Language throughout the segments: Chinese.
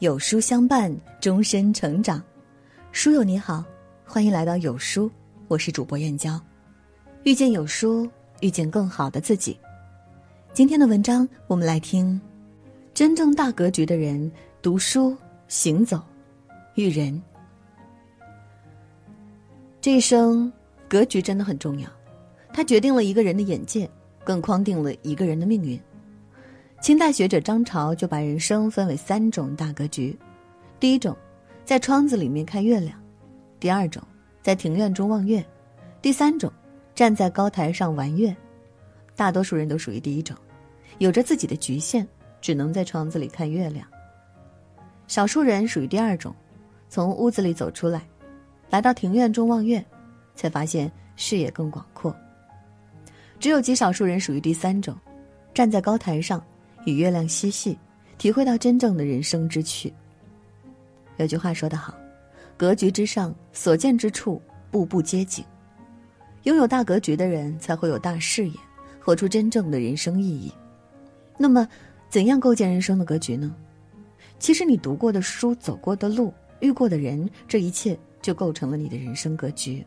有书相伴，终身成长。书友你好，欢迎来到有书，我是主播燕娇。遇见有书，遇见更好的自己。今天的文章，我们来听：真正大格局的人，读书、行走、育人。这一生，格局真的很重要，它决定了一个人的眼界，更框定了一个人的命运。清代学者张潮就把人生分为三种大格局：第一种，在窗子里面看月亮；第二种，在庭院中望月；第三种，站在高台上玩月。大多数人都属于第一种，有着自己的局限，只能在窗子里看月亮。少数人属于第二种，从屋子里走出来，来到庭院中望月，才发现视野更广阔。只有极少数人属于第三种，站在高台上。与月亮嬉戏，体会到真正的人生之趣。有句话说得好：“格局之上，所见之处，步步皆景。”拥有大格局的人，才会有大视野，活出真正的人生意义。那么，怎样构建人生的格局呢？其实，你读过的书、走过的路、遇过的人，这一切就构成了你的人生格局。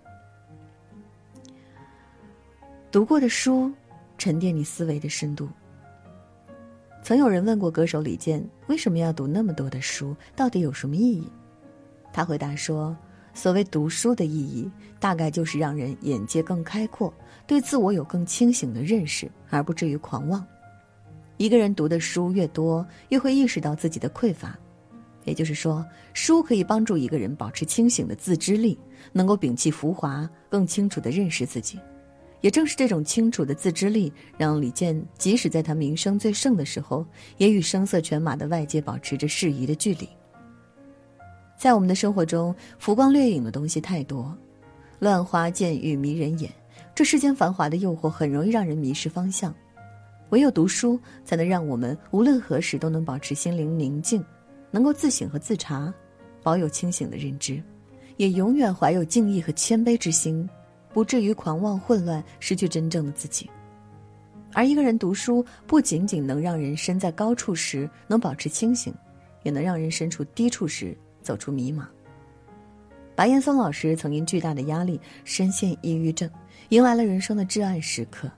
读过的书，沉淀你思维的深度。曾有人问过歌手李健，为什么要读那么多的书？到底有什么意义？他回答说：“所谓读书的意义，大概就是让人眼界更开阔，对自我有更清醒的认识，而不至于狂妄。一个人读的书越多，越会意识到自己的匮乏。也就是说，书可以帮助一个人保持清醒的自知力，能够摒弃浮华，更清楚地认识自己。”也正是这种清楚的自知力，让李健即使在他名声最盛的时候，也与声色犬马的外界保持着适宜的距离。在我们的生活中，浮光掠影的东西太多，乱花渐欲迷人眼，这世间繁华的诱惑很容易让人迷失方向。唯有读书，才能让我们无论何时都能保持心灵宁静，能够自省和自查，保有清醒的认知，也永远怀有敬意和谦卑之心。不至于狂妄混乱，失去真正的自己。而一个人读书，不仅仅能让人身在高处时能保持清醒，也能让人身处低处时走出迷茫。白岩松老师曾因巨大的压力，深陷抑郁症，迎来了人生的至暗时刻。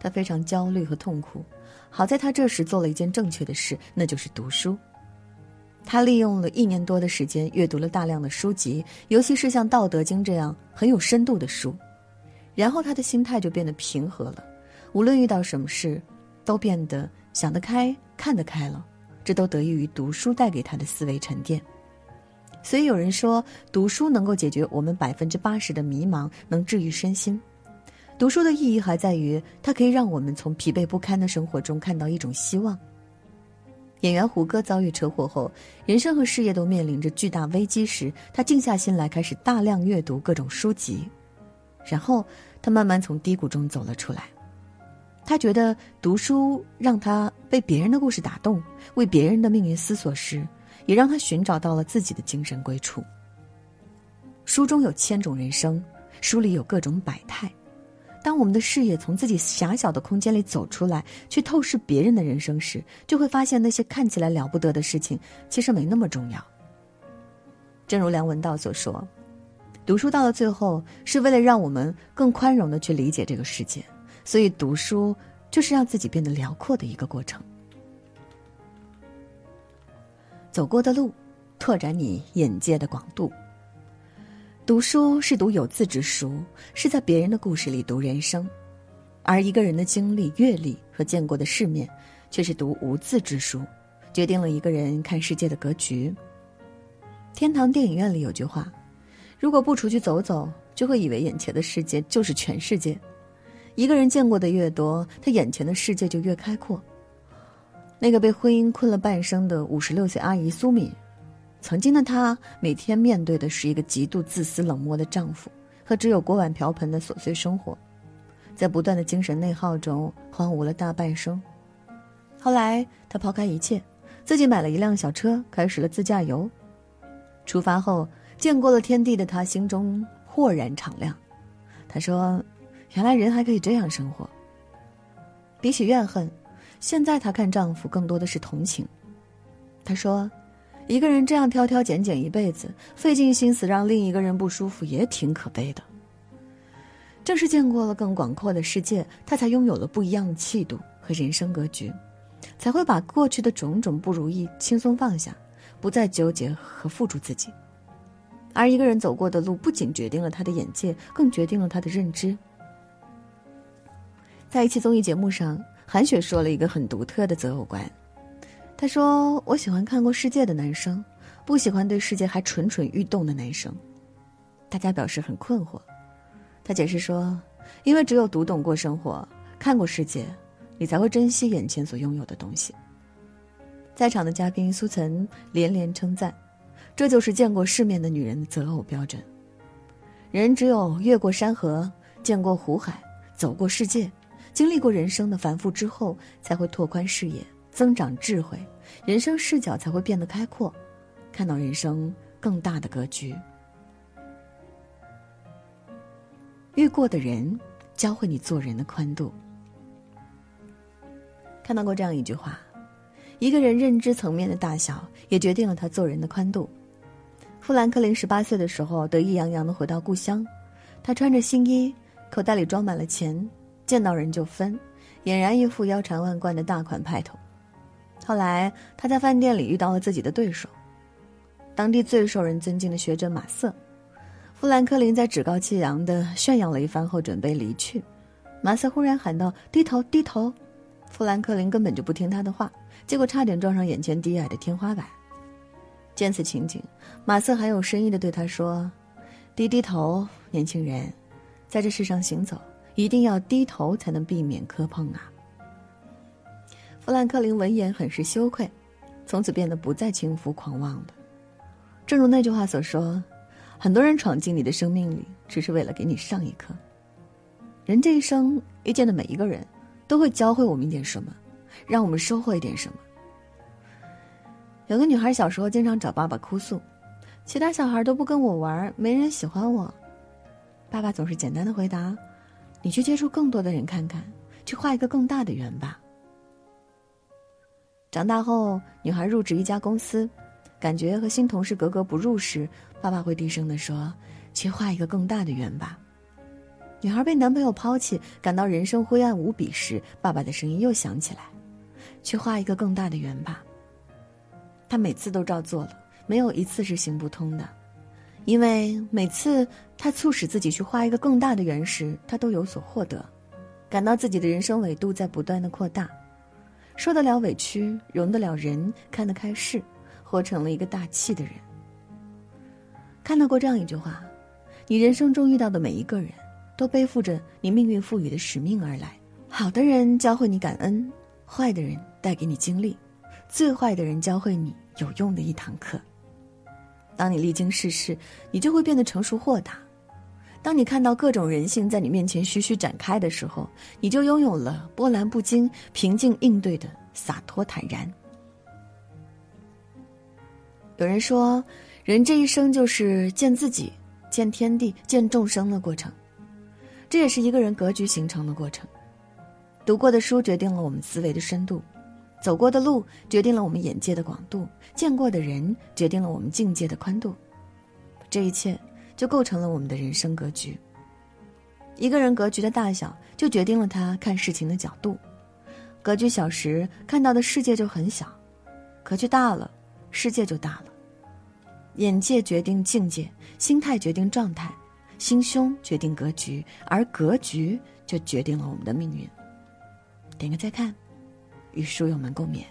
他非常焦虑和痛苦，好在他这时做了一件正确的事，那就是读书。他利用了一年多的时间，阅读了大量的书籍，尤其是像《道德经》这样很有深度的书，然后他的心态就变得平和了，无论遇到什么事，都变得想得开、看得开了。这都得益于读书带给他的思维沉淀。所以有人说，读书能够解决我们百分之八十的迷茫，能治愈身心。读书的意义还在于，它可以让我们从疲惫不堪的生活中看到一种希望。演员胡歌遭遇车祸后，人生和事业都面临着巨大危机时，他静下心来，开始大量阅读各种书籍，然后他慢慢从低谷中走了出来。他觉得读书让他被别人的故事打动，为别人的命运思索时，也让他寻找到了自己的精神归处。书中有千种人生，书里有各种百态。当我们的视野从自己狭小的空间里走出来，去透视别人的人生时，就会发现那些看起来了不得的事情，其实没那么重要。正如梁文道所说：“读书到了最后，是为了让我们更宽容的去理解这个世界，所以读书就是让自己变得辽阔的一个过程。走过的路，拓展你眼界的广度。”读书是读有字之书，是在别人的故事里读人生；而一个人的经历、阅历和见过的世面，却是读无字之书，决定了一个人看世界的格局。天堂电影院里有句话：“如果不出去走走，就会以为眼前的世界就是全世界。”一个人见过的越多，他眼前的世界就越开阔。那个被婚姻困了半生的五十六岁阿姨苏敏。曾经的她，每天面对的是一个极度自私冷漠的丈夫和只有锅碗瓢盆的琐碎生活，在不断的精神内耗中荒芜了大半生。后来，她抛开一切，自己买了一辆小车，开始了自驾游。出发后，见过了天地的她，心中豁然敞亮。她说：“原来人还可以这样生活。”比起怨恨，现在她看丈夫更多的是同情。她说。一个人这样挑挑拣拣一辈子，费尽心思让另一个人不舒服，也挺可悲的。正是见过了更广阔的世界，他才拥有了不一样的气度和人生格局，才会把过去的种种不如意轻松放下，不再纠结和付出自己。而一个人走过的路，不仅决定了他的眼界，更决定了他的认知。在一期综艺节目上，韩雪说了一个很独特的择偶观。她说：“我喜欢看过世界的男生，不喜欢对世界还蠢蠢欲动的男生。”大家表示很困惑。他解释说：“因为只有读懂过生活，看过世界，你才会珍惜眼前所拥有的东西。”在场的嘉宾苏岑连连称赞：“这就是见过世面的女人的择偶标准。人只有越过山河，见过湖海，走过世界，经历过人生的繁复之后，才会拓宽视野，增长智慧，人生视角才会变得开阔，看到人生更大的格局。”遇过的人，教会你做人的宽度。看到过这样一句话：一个人认知层面的大小，也决定了他做人的宽度。富兰克林十八岁的时候，得意洋洋的回到故乡，他穿着新衣，口袋里装满了钱，见到人就分，俨然一副腰缠万贯的大款派头。后来，他在饭店里遇到了自己的对手，当地最受人尊敬的学者马瑟。富兰克林在趾高气扬的炫耀了一番后，准备离去。马瑟忽然喊道：“低头，低头！”富兰克林根本就不听他的话，结果差点撞上眼前低矮的天花板。见此情景，马瑟很有深意的对他说：“低低头，年轻人，在这世上行走，一定要低头才能避免磕碰啊。”富兰克林闻言很是羞愧，从此变得不再轻浮狂妄了。正如那句话所说。很多人闯进你的生命里，只是为了给你上一课。人这一生遇见的每一个人，都会教会我们一点什么，让我们收获一点什么。有个女孩小时候经常找爸爸哭诉，其他小孩都不跟我玩，没人喜欢我。爸爸总是简单的回答：“你去接触更多的人看看，去画一个更大的圆吧。”长大后，女孩入职一家公司。感觉和新同事格格不入时，爸爸会低声地说：“去画一个更大的圆吧。”女孩被男朋友抛弃，感到人生灰暗无比时，爸爸的声音又响起来：“去画一个更大的圆吧。”他每次都照做了，没有一次是行不通的，因为每次他促使自己去画一个更大的圆时，他都有所获得，感到自己的人生纬度在不断的扩大，受得了委屈，容得了人，看得开事。活成了一个大气的人。看到过这样一句话：，你人生中遇到的每一个人，都背负着你命运赋予的使命而来。好的人教会你感恩，坏的人带给你经历，最坏的人教会你有用的一堂课。当你历经世事，你就会变得成熟豁达；当你看到各种人性在你面前徐徐展开的时候，你就拥有了波澜不惊、平静应对的洒脱坦然。有人说，人这一生就是见自己、见天地、见众生的过程，这也是一个人格局形成的过程。读过的书决定了我们思维的深度，走过的路决定了我们眼界的广度，见过的人决定了我们境界的宽度。这一切就构成了我们的人生格局。一个人格局的大小，就决定了他看事情的角度。格局小时，看到的世界就很小；格局大了。世界就大了，眼界决定境界，心态决定状态，心胸决定格局，而格局就决定了我们的命运。点个再看，与书友们共勉。